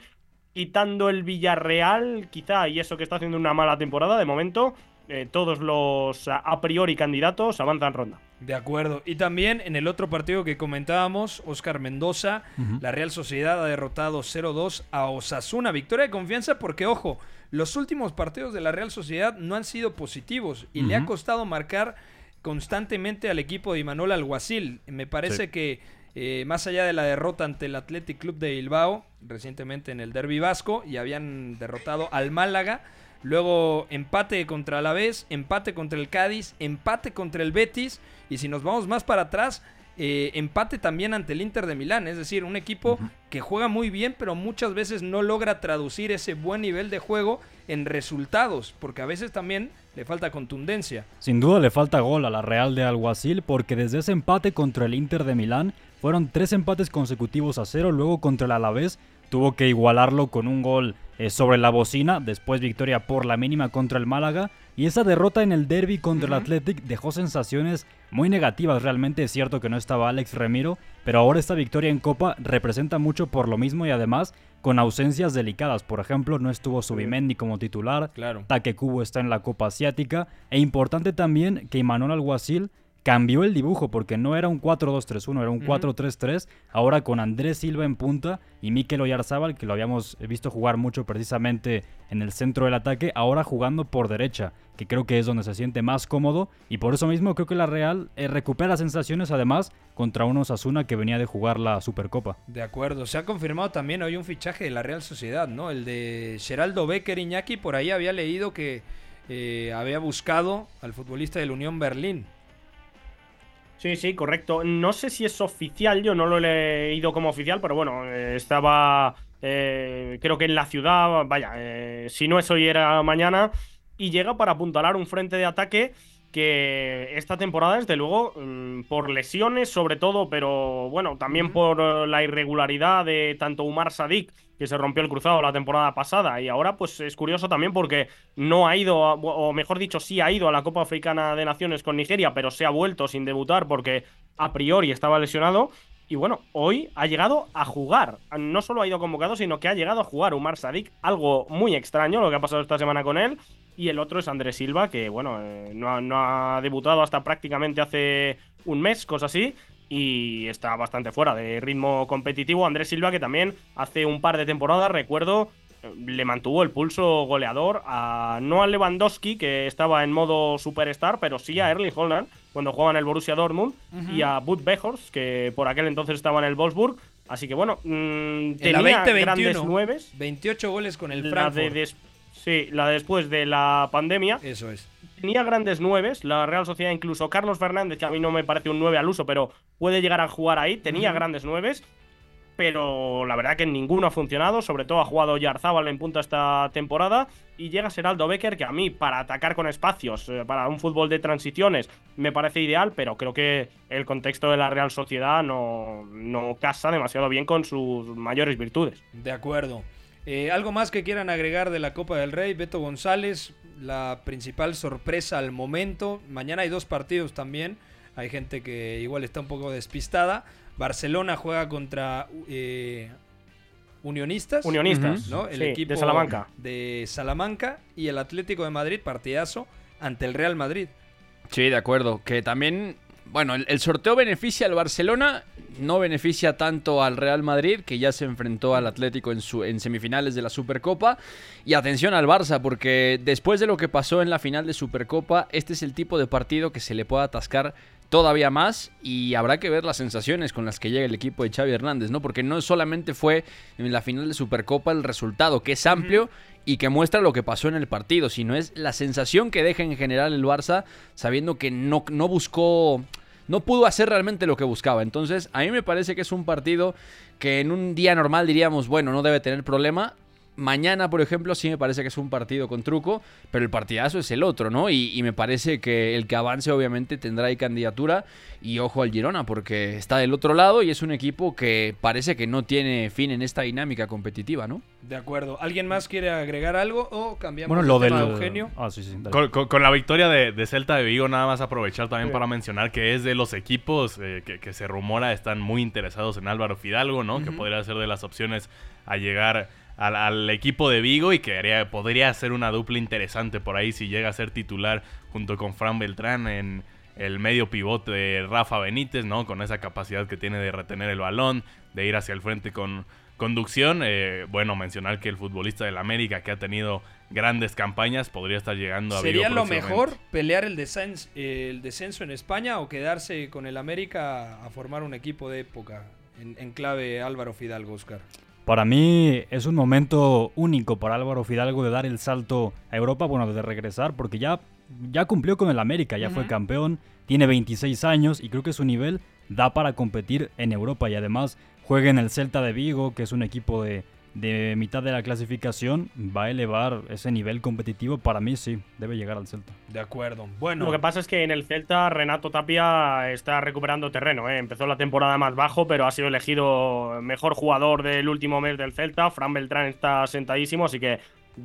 quitando el Villarreal, quizá, y eso que está haciendo una mala temporada de momento, eh, todos los a, priori candidatos avanzan ronda. De acuerdo. Y también en el otro partido que comentábamos, Oscar Mendoza, la Real Sociedad ha derrotado 0-2 a Osasuna. Victoria de confianza porque, ojo, los últimos partidos de la Real Sociedad no han sido positivos y le ha costado marcar constantemente al equipo de Imanol Alguacil. Me parece Sí. que eh, más allá de la derrota ante el Athletic Club de Bilbao, recientemente en el Derby Vasco, y habían derrotado al Málaga, luego empate contra Alavés, empate contra el Cádiz, empate contra el Betis, y si nos vamos más para atrás, eh, empate también ante el Inter de Milán. Es decir, un equipo que juega muy bien, pero muchas veces no logra traducir ese buen nivel de juego en resultados, porque a veces también le falta contundencia. Sin duda le falta gol a la Real de Alguacil, porque desde ese empate contra el Inter de Milán fueron tres empates consecutivos a cero, luego contra el Alavés tuvo que igualarlo con un gol eh, sobre la bocina, después victoria por la mínima contra el Málaga y esa derrota en el derby contra el Athletic dejó sensaciones muy negativas. Realmente es cierto que no estaba Alex Remiro, pero ahora esta victoria en Copa representa mucho por lo mismo y además con ausencias delicadas. Por ejemplo, no estuvo Subimendi como titular, Claro. Taque Kubo está en la Copa Asiática e importante también que Imanol Alguacil cambió el dibujo porque no era un 4-2-3-1, era un Ujú. 4-3-3, ahora con Andrés Silva en punta y Mikel Oyarzábal, que lo habíamos visto jugar mucho precisamente en el centro del ataque, ahora jugando por derecha, que creo que es donde se siente más cómodo y por eso mismo creo que la Real eh, recupera sensaciones además contra un Osasuna que venía de jugar la Supercopa. De acuerdo, se ha confirmado también hoy un fichaje de la Real Sociedad, ¿no? El de Geraldo Becker Iñaki, por ahí había leído que eh, había buscado al futbolista del Unión Berlín. Sí, sí, correcto. No sé si es oficial, yo no lo he leído como oficial, pero bueno, eh, estaba eh, creo que en la ciudad, vaya, eh, si no es hoy era mañana, y llega para apuntalar un frente de ataque que esta temporada, desde luego, mm, por lesiones sobre todo, pero bueno, también por eh, la irregularidad de tanto Umar Sadik, que se rompió el cruzado la temporada pasada, y ahora pues es curioso también porque no ha ido, o mejor dicho, sí ha ido a la Copa Africana de Naciones con Nigeria, pero se ha vuelto sin debutar porque a priori estaba lesionado. Y bueno, hoy ha llegado a jugar. No solo ha ido convocado, sino que ha llegado a jugar Umar Sadik. Algo muy extraño lo que ha pasado esta semana con él. Y el otro es Andrés Silva, que bueno, eh, no, ha, no ha debutado hasta prácticamente hace un mes, cosa así. Y está bastante fuera de ritmo competitivo. Andrés Silva, que también hace un par de temporadas, recuerdo, le mantuvo el pulso goleador a no a Lewandowski, que estaba en modo superstar, pero sí a Erling Haaland cuando jugaba en el Borussia Dortmund y a Bud Weghorst, que por aquel entonces estaba en el Wolfsburg. Así que bueno, mm, En tenía grandes 2021, nueves. 28 goles con el La de Frankfurt. sí, la después de la pandemia. Eso es. Tenía grandes nueves, la Real Sociedad, incluso Carlos Fernández, que a mí no me parece un 9 al uso, pero puede llegar a jugar ahí. Tenía grandes nueves, pero la verdad que ninguno ha funcionado. Sobre todo ha jugado Yarzábal en punta esta temporada. Y llega Seraldo Becker, que a mí, para atacar con espacios, eh, para un fútbol de transiciones, me parece ideal, pero creo que el contexto de la Real Sociedad no, no casa demasiado bien con sus mayores virtudes. De acuerdo. Eh, ¿Algo más que quieran agregar de la Copa del Rey? Beto González, la principal sorpresa al momento. Mañana hay dos partidos también. Hay gente que igual está un poco despistada. Barcelona juega contra eh, Unionistas. Unionistas, ¿no? El sí, de equipo Salamanca. de Salamanca y el Atlético de Madrid, partidazo ante el Real Madrid. Sí, de acuerdo. Que también, bueno, el, sorteo beneficia al Barcelona, no beneficia tanto al Real Madrid, que ya se enfrentó al Atlético en, su, en semifinales de la Supercopa. Y atención al Barça, porque después de lo que pasó en la final de Supercopa, este es el tipo de partido que se le puede atascar todavía más y habrá que ver las sensaciones con las que llega el equipo de Xavi Hernández, ¿no? Porque no solamente fue en la final de Supercopa el resultado, que es amplio y que muestra lo que pasó en el partido, sino es la sensación que deja en general el Barça sabiendo que no, no buscó, no pudo hacer realmente lo que buscaba. Entonces, a mí me parece que es un partido que en un día normal diríamos, bueno, no debe tener problema. Mañana, por ejemplo, sí me parece que es un partido con truco, pero el partidazo es el otro, ¿no? Y, y me parece que el que avance obviamente tendrá ahí candidatura y ojo al Girona porque está del otro lado y es un equipo que parece que no tiene fin en esta dinámica competitiva, ¿no? De acuerdo. ¿Alguien más quiere agregar algo o cambiamos Bueno, de lo tema, del... Eugenio? Ah, sí, sí. Con, con- con la victoria de, de Celta de Vigo, nada más aprovechar también Sí. para mencionar que es de los equipos eh, que, que se rumora están muy interesados en Álvaro Fidalgo, ¿no? Que podría ser de las opciones a llegar al, al equipo de Vigo y que haría- podría ser una dupla interesante por ahí si llega a ser titular junto con Fran Beltrán en el medio pivote de Rafa Benítez, ¿no? Con esa capacidad que tiene de retener el balón, de ir hacia el frente con conducción. Eh, bueno, mencionar que el futbolista del América que ha tenido grandes campañas podría estar llegando a Vigo ¿Sería lo mejor pelear el descenso, el descenso en España o quedarse con el América a formar un equipo de época en, en clave Álvaro Fidalgo, Oscar? Para mí es un momento único para Álvaro Fidalgo de dar el salto a Europa, bueno, de regresar, porque ya, ya cumplió con el América, ya fue campeón, tiene 26 años y creo que su nivel da para competir en Europa y además juega en el Celta de Vigo, que es un equipo de, de mitad de la clasificación, va a elevar ese nivel competitivo. Para mí sí, debe llegar al Celta. De acuerdo. Bueno, Lo que pasa es que en el Celta Renato Tapia está recuperando terreno. ¿eh? Empezó la temporada más bajo, pero ha sido elegido mejor jugador del último mes del Celta. Fran Beltrán está sentadísimo, así que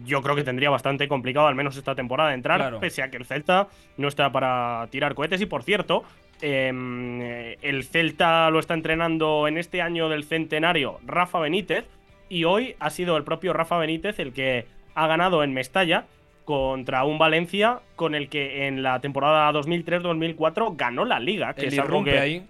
yo creo que tendría bastante complicado, al menos esta temporada, entrar, Claro. pese a que el Celta no está para tirar cohetes. Y por cierto, em, eh, el Celta lo está entrenando en este año del centenario Rafa Benítez. Y hoy ha sido el propio Rafa Benítez el que ha ganado en Mestalla contra un Valencia con el que en la temporada 2003-2004 ganó la liga. Que El es algo irrumpe que, ahí.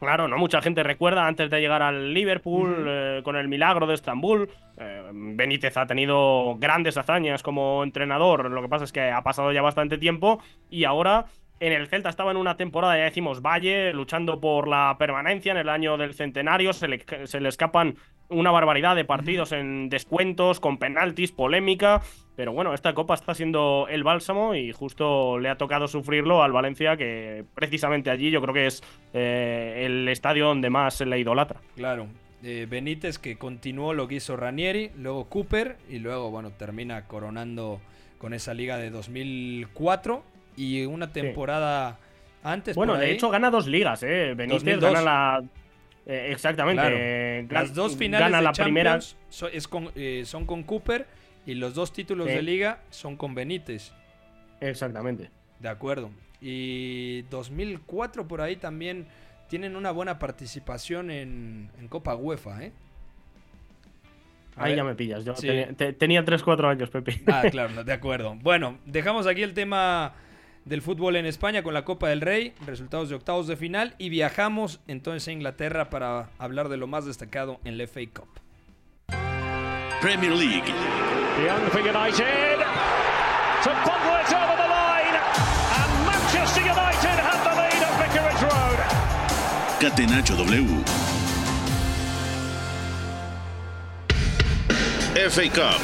Claro, no mucha gente recuerda antes de llegar al Liverpool eh, con el milagro de Estambul. eh, Benítez ha tenido grandes hazañas como entrenador. Lo que pasa es que ha pasado ya bastante tiempo y ahora en el Celta estaba en una temporada, ya decimos, Valle, luchando por la permanencia en el año del centenario. Se le, se le escapan una barbaridad de partidos en descuentos, con penaltis, polémica. Pero bueno, esta copa está siendo el bálsamo y justo le ha tocado sufrirlo al Valencia, que precisamente allí yo creo que es eh, el estadio donde más se le idolatra. Claro. eh, Benítez que continuó lo que hizo Ranieri, luego Cooper y luego, bueno, termina coronando con esa liga de 2004 y una temporada antes. Bueno, de hecho gana dos ligas, ¿eh? Benítez 2002. gana la... eh, exactamente. Claro. eh, Las dos finales gana de la primera. Es con- eh, son con Cooper y los dos títulos de liga son con Benítez. Exactamente. De acuerdo. Y 2004 por ahí también tienen una buena participación en, en Copa UEFA, ¿eh? A Ahí ver. ya me pillas. Yo Sí. tenía, te- tenía 3-4 años, Pepe. Ah, claro, de acuerdo. Bueno, dejamos aquí el tema del fútbol en España con la Copa del Rey, resultados de octavos de final y viajamos entonces a Inglaterra para hablar de lo más destacado en la FA Cup. Premier League, Young for United. To over the line. And Manchester United have the lead at Vicarage Road. Catenacho W. FA Cup,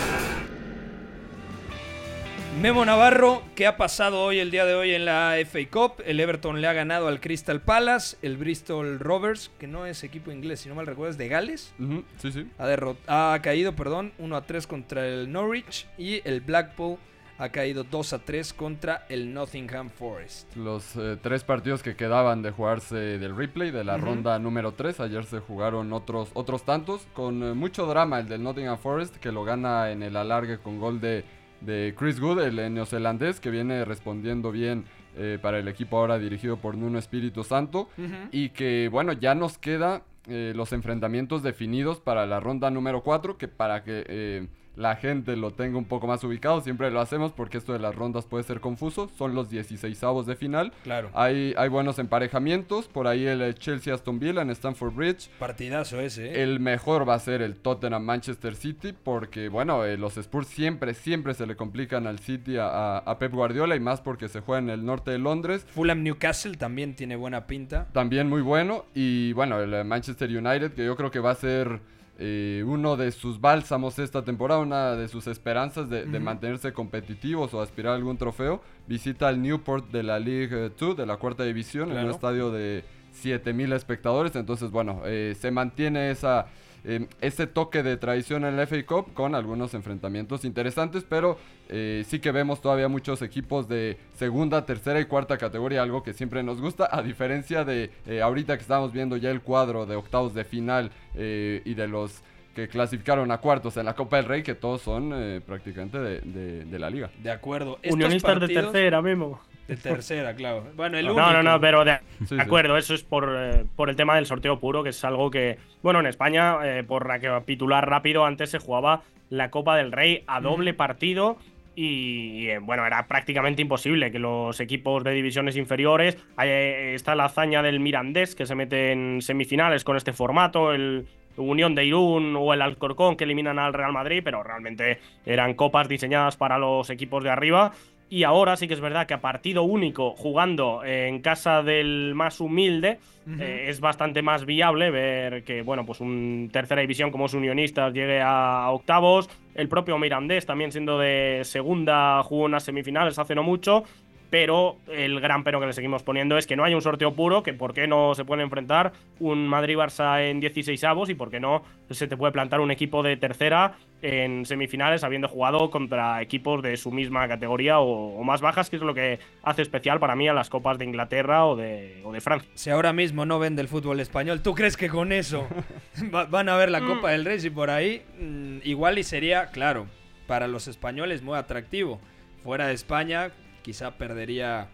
Memo Navarro, ¿qué ha pasado hoy, el día de hoy en la FA Cup? El Everton le ha ganado al Crystal Palace, el Bristol Rovers, que no es equipo inglés, si no mal recuerdo, es de Gales. Sí, sí. Ha, caído, perdón, 1 a 3 contra el Norwich y el Blackpool ha caído 2 a 3 contra el Nottingham Forest. Los eh, tres partidos que quedaban de jugarse del replay de la ronda número 3. Ayer se jugaron otros, otros tantos con eh, mucho drama. El del Nottingham Forest que lo gana en el alargue con gol de, de Chris Good, el neozelandés que viene respondiendo bien eh, para el equipo ahora dirigido por Nuno Espíritu Santo. Y que bueno, ya nos queda eh, los enfrentamientos definidos para la ronda número 4, que para que eh, la gente lo tenga un poco más ubicado, siempre lo hacemos porque esto de las rondas puede ser confuso, son los 16 de final. Claro. Hay, hay buenos emparejamientos, por ahí el eh, Chelsea Aston Villa en Stamford Bridge. Partidazo ese, ¿eh? El mejor va a ser el Tottenham Manchester City porque, bueno, eh, los Spurs siempre, siempre se le complican al City a, a- a Pep Guardiola y más porque se juega en el norte de Londres. Fulham Newcastle también tiene buena pinta. También muy bueno. Y bueno, el eh, Manchester United, que yo creo que va a ser eh, uno de sus bálsamos esta temporada, una de sus esperanzas de, de mantenerse competitivos o aspirar a algún trofeo. Visita al Newport de la League 2, de la cuarta división, en un estadio de 7000 espectadores. Entonces, bueno, eh, se mantiene esa. Eh, ese toque de tradición en la FA Cup con algunos enfrentamientos interesantes, pero eh, sí que vemos todavía muchos equipos de segunda, tercera y cuarta categoría, algo que siempre nos gusta, a diferencia de eh, ahorita que estamos viendo ya el cuadro de octavos de final eh, y de los que clasificaron a cuartos en la Copa del Rey, que todos son eh, prácticamente de, de- de la liga. De acuerdo. Unionistas de tercera, Memo. De tercera, claro. Bueno, el No, único. no, no, pero de, Sí, sí. de acuerdo, eso es por, eh, por el tema del sorteo puro, que es algo que, bueno, en España, eh, por recapitular rápido, antes se jugaba la Copa del Rey a doble partido y, eh, bueno, era prácticamente imposible que los equipos de divisiones inferiores, ahí, eh, está la hazaña del Mirandés, que se mete en semifinales con este formato, el Unión de Irún o el Alcorcón que eliminan al Real Madrid, pero realmente eran copas diseñadas para los equipos de arriba. Y ahora sí que es verdad que a partido único, jugando en casa del más humilde, eh, es bastante más viable ver que, bueno, pues un tercera división como es Unionistas llegue a, a octavos. El propio Mirandés, también siendo de segunda, jugó unas semifinales hace no mucho. Pero el gran pero que le seguimos poniendo es que no hay un sorteo puro, que por qué no se pueden enfrentar un Madrid-Barça en 16 avos y por qué no se te puede plantar un equipo de tercera en semifinales habiendo jugado contra equipos de su misma categoría o, o más bajas, que es lo que hace especial para mí a las copas de Inglaterra o de, o de Francia. Si ahora mismo no vende el fútbol español, ¿tú crees que con eso va- van a ver la Mm. Copa del Rey? Y por ahí, mm, igual y sería, claro, para los españoles muy atractivo. Fuera de España, quizá perdería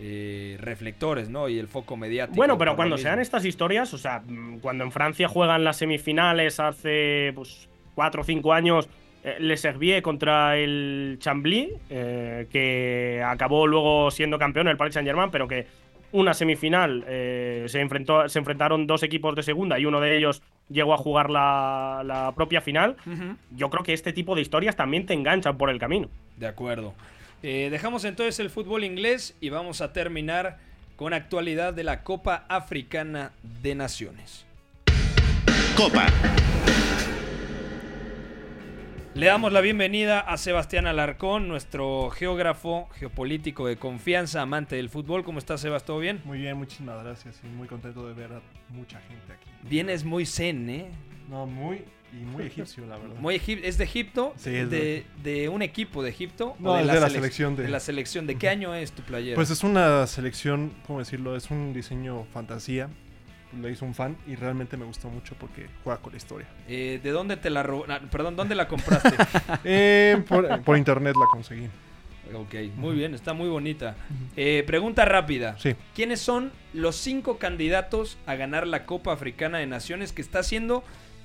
eh, reflectores, ¿no? Y el foco mediático. Bueno, pero cuando mismo. sean estas historias, o sea, mm, cuando en Francia juegan las semifinales hace pues cuatro o cinco años, eh, Le Servier contra el Chambly, eh, que acabó luego siendo campeón el Paris Saint Germain, pero que una semifinal eh, se enfrentó, se enfrentaron dos equipos de segunda y uno de ellos llegó a jugar la, la propia final. Yo creo que este tipo de historias también te enganchan por el camino. De acuerdo. Eh, dejamos entonces el fútbol inglés y vamos a terminar con actualidad de la Copa Africana de Naciones. Copa. Le damos la bienvenida a Sebastián Alarcón, nuestro geógrafo geopolítico de confianza, amante del fútbol. ¿Cómo estás, Sebas? ¿Todo bien? Muy bien, muchísimas gracias y muy contento de ver a mucha gente aquí. Vienes muy zen, ¿eh? No, muy y muy egipcio, la verdad. Muy egip- ¿Es de Egipto? Sí, es de, de un equipo de Egipto? No, es de la selección de- la selección. ¿De qué año es tu playera? Pues es una selección, ¿cómo decirlo? Es un diseño fantasía. Lo hizo un fan y realmente me gustó mucho porque juega con la historia. Eh, ¿De dónde te la ro- ah, Perdón, ¿dónde la compraste? Eh, por, por internet la conseguí. Ok, muy bien, está muy bonita. Eh, pregunta rápida. Sí. ¿Quiénes son los cinco candidatos a ganar la Copa Africana de Naciones que está siendo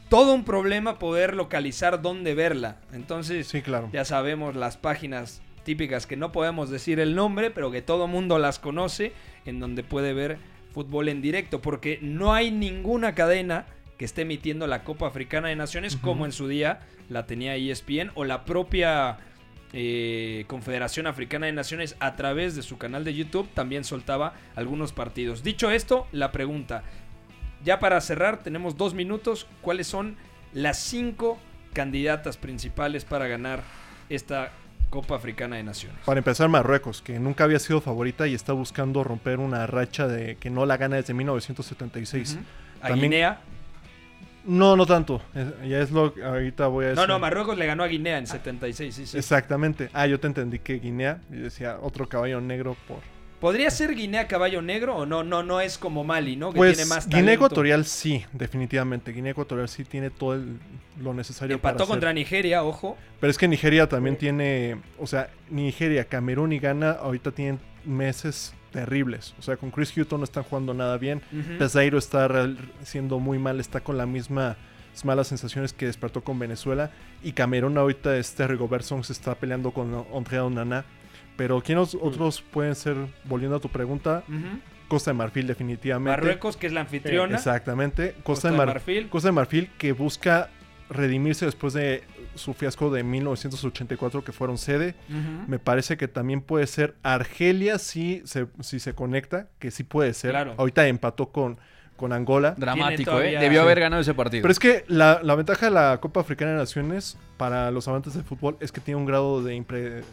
todo un problema poder localizar dónde verla? Entonces, Sí, claro. ya sabemos las páginas típicas que no podemos decir el nombre, pero que todo mundo las conoce, en donde puede ver fútbol en directo, porque no hay ninguna cadena que esté emitiendo la Copa Africana de Naciones como en su día la tenía ESPN o la propia eh, Confederación Africana de Naciones a través de su canal de YouTube también soltaba algunos partidos. Dicho esto, la pregunta, ya para cerrar tenemos dos minutos, ¿cuáles son las cinco candidatas principales para ganar esta Copa Africana de Naciones? Para empezar, Marruecos, que nunca había sido favorita y está buscando romper una racha de que no la gana desde 1976. Ujú. ¿A Guinea? No, no tanto. Es- ya es lo que ahorita voy a decir. No, no, Marruecos le ganó a Guinea en 76, sí, sí. Exactamente. Ah, yo te entendí que Guinea, decía otro caballo negro por... ¿Podría ser Guinea caballo negro o no? No, no es como Mali, ¿no? Que Pues tiene más Guinea. Ecuatorial sí, definitivamente. Guinea Ecuatorial sí tiene todo el- lo necesario Empató para contra Nigeria, ojo. Pero es que Nigeria también tiene, o sea, Nigeria, Camerún y Ghana ahorita tienen meses terribles. O sea, con Chris Hutton no están jugando nada bien. Ujú. Peseiro está siendo muy mal, está con las mismas malas sensaciones que despertó con Venezuela. Y Camerún ahorita, este Rigobert Song se está peleando con Andrea Onana. Pero ¿quiénes otros pueden ser, volviendo a tu pregunta? Costa de Marfil definitivamente. Marruecos, que es la anfitriona. Exactamente. Costa, Costa de, de Mar- Marfil. Costa de Marfil que busca redimirse después de su fiasco de 1984 que fueron sede. Me parece que también puede ser Argelia si se, si se conecta, que sí puede ser. Claro. Ahorita empató con, con Angola. Dramático, ¿eh? Debió haber ganado ese partido. Pero es que la, la ventaja de la Copa Africana de Naciones para los amantes del fútbol es que tiene un grado de impre-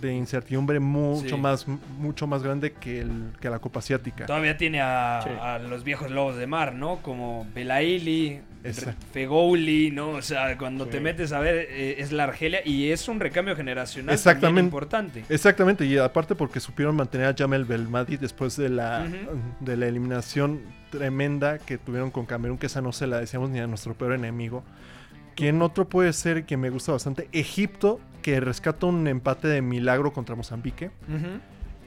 de incertidumbre mucho Sí. más mucho más grande que, el, que la Copa Asiática. Todavía tiene a, a los viejos lobos de mar, ¿no? Como Belaili. Fegouli, ¿no? O sea, cuando te metes a ver, eh, es la Argelia y es un recambio generacional Exactamente. importante. Exactamente, y aparte porque supieron mantener a Jamel Belmadi después de la, de la eliminación tremenda que tuvieron con Camerún, que esa no se la decíamos ni a nuestro peor enemigo. ¿Quién otro puede ser que me gusta bastante? Egipto, que rescata un empate de milagro contra Mozambique.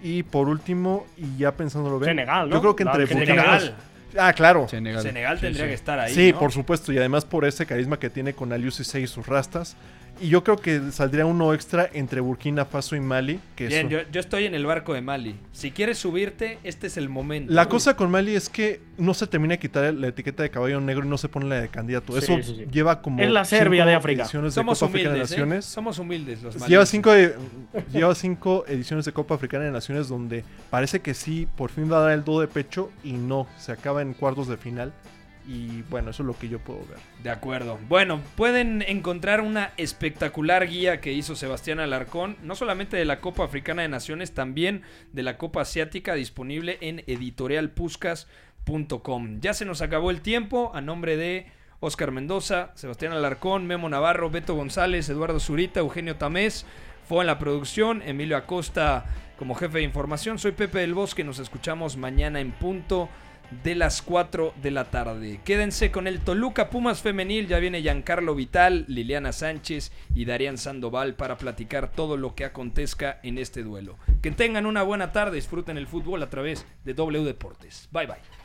Y por último, y ya pensándolo bien, Senegal, ¿no? yo creo que entre. Burkina Senegal. Ah, claro. Senegal. Senegal tendría que estar ahí. Sí, ¿no? por supuesto. Y además por ese carisma que tiene con Aliou Cissé y sus rastas. Y yo creo que saldría uno extra entre Burkina Faso y Mali. Que Bien, yo, yo estoy en el barco de Mali. Si quieres subirte, este es el momento. La cosa con Mali es que no se termina de quitar la etiqueta de caballo negro y no se pone la de candidato. Sí, Eso sí, sí. lleva como. Es la Serbia de África. de Somos Copa Africana de humildes, ¿eh? Naciones. Somos humildes los Lleva cinco, de- lleva cinco ediciones de Copa Africana de Naciones donde parece que sí, por fin va a dar el do de pecho y no, se acaba en cuartos de final. Y bueno, eso es lo que yo puedo ver. De acuerdo. Bueno, pueden encontrar una espectacular guía que hizo Sebastián Alarcón, no solamente de la Copa Africana de Naciones, también de la Copa Asiática, disponible en editorialpuscas.com. Ya se nos acabó el tiempo. A nombre de Oscar Mendoza, Sebastián Alarcón, Memo Navarro, Beto González, Eduardo Zurita, Eugenio Tamés, fue en la producción, Emilio Acosta como jefe de información. Soy Pepe del Bosque, nos escuchamos mañana en punto de las 4 de la tarde. Quédense con el Toluca Pumas femenil, ya viene Giancarlo Vital, Liliana Sánchez y Darían Sandoval para platicar todo lo que acontezca en este duelo. Que tengan una buena tarde, disfruten el fútbol a través de W Deportes. Bye bye.